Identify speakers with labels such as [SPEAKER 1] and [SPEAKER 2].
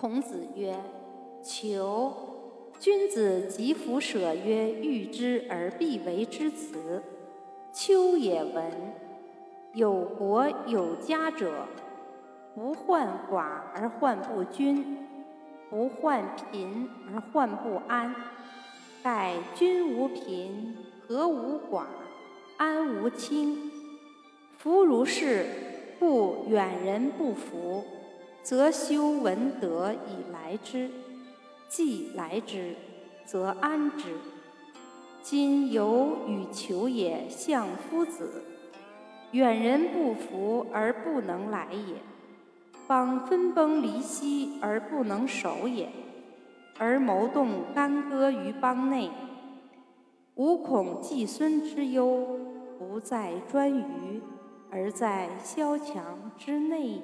[SPEAKER 1] 孔子曰：“求。”君子及弗舍曰：“欲之而必为之辞。”丘也闻。有国有家者，不患寡而患不均，不患贫而患不安。盖君无贫，和无寡，安无倾。夫如是，故远人不服，则修文德以来之。既来之，则安之。今有与求也，相夫子。远人不服而不能来也，邦分崩离析而不能守也，而谋动干戈于邦内。吾恐季孙之忧，不在颛臾，而在萧墙之内也。